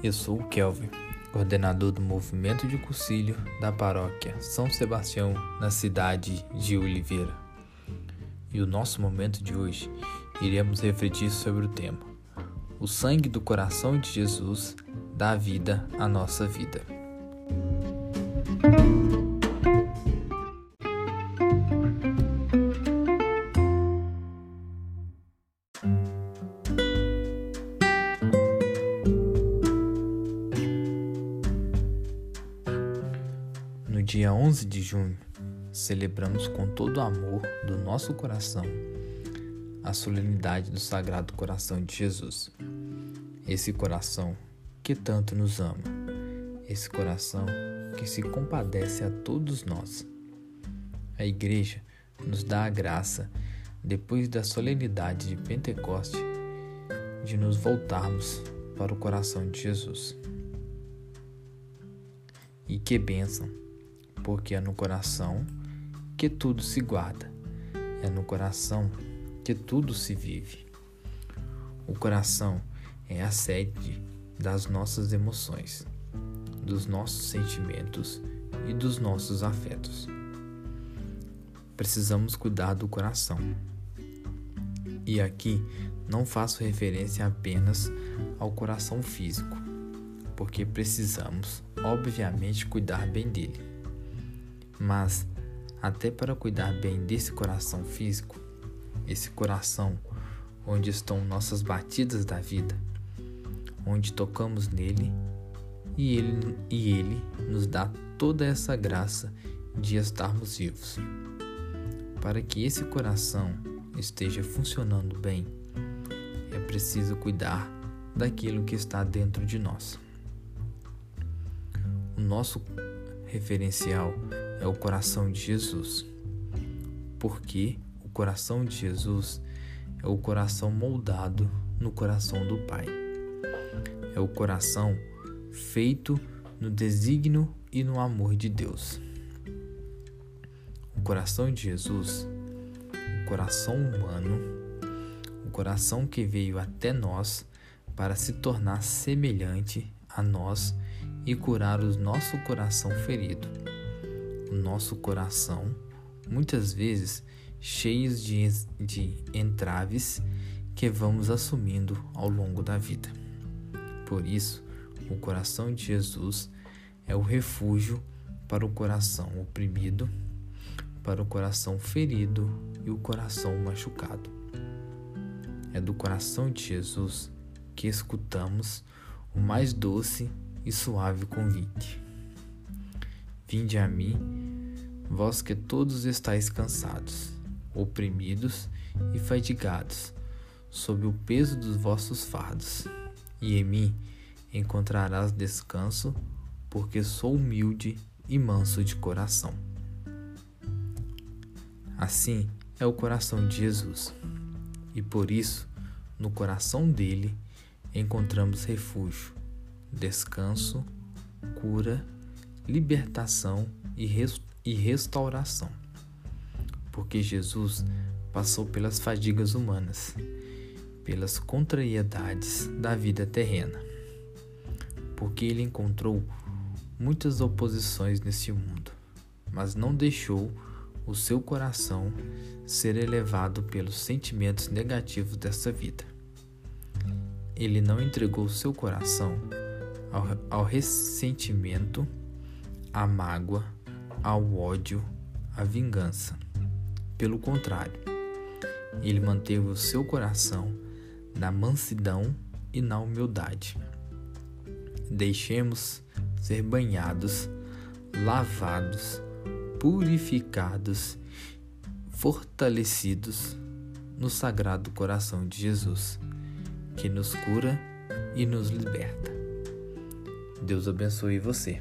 Eu sou o Kelvin, coordenador do movimento de cursilho da paróquia São Sebastião, na cidade de Oliveira. E o nosso momento de hoje iremos refletir sobre o tema: O sangue do coração de Jesus dá vida à nossa vida. Dia 11 de junho, celebramos com todo o amor do nosso coração a solenidade do Sagrado Coração de Jesus. Esse coração que tanto nos ama, esse coração que se compadece a todos nós. A Igreja nos dá a graça, depois da solenidade de Pentecoste, de nos voltarmos para o coração de Jesus. E que bênção! Porque é no coração que tudo se guarda, é no coração que tudo se vive. O coração é a sede das nossas emoções, dos nossos sentimentos e dos nossos afetos. Precisamos cuidar do coração. E aqui não faço referência apenas ao coração físico, porque precisamos, obviamente, cuidar bem dele. Mas, até para cuidar bem desse coração físico, esse coração onde estão nossas batidas da vida, onde tocamos nele e ele, e ele nos dá toda essa graça de estarmos vivos. Para que esse coração esteja funcionando bem, é preciso cuidar daquilo que está dentro de nós. O nosso referencial é o coração de Jesus. Porque o coração de Jesus é o coração moldado no coração do Pai. É o coração feito no desígnio e no amor de Deus. O coração de Jesus, o coração humano, o coração que veio até nós para se tornar semelhante a nós e curar o nosso coração ferido o nosso coração, muitas vezes cheios de, de entraves que vamos assumindo ao longo da vida. Por isso, o coração de Jesus é o refúgio para o coração oprimido, para o coração ferido e o coração machucado. É do coração de Jesus que escutamos o mais doce e suave convite. Vinde a mim, vós que todos estáis cansados, oprimidos e fadigados, sob o peso dos vossos fardos, e em mim encontrarás descanso, porque sou humilde e manso de coração. Assim é o coração de Jesus, e por isso, no coração dele, encontramos refúgio, descanso, cura libertação e, e restauração. Porque Jesus passou pelas fadigas humanas, pelas contrariedades da vida terrena. Porque ele encontrou muitas oposições nesse mundo, mas não deixou o seu coração ser elevado pelos sentimentos negativos dessa vida. Ele não entregou seu coração ao, ao ressentimento à mágoa, ao ódio, à vingança. Pelo contrário, ele manteve o seu coração na mansidão e na humildade. Deixemos ser banhados, lavados, purificados, fortalecidos no sagrado coração de Jesus, que nos cura e nos liberta. Deus abençoe você.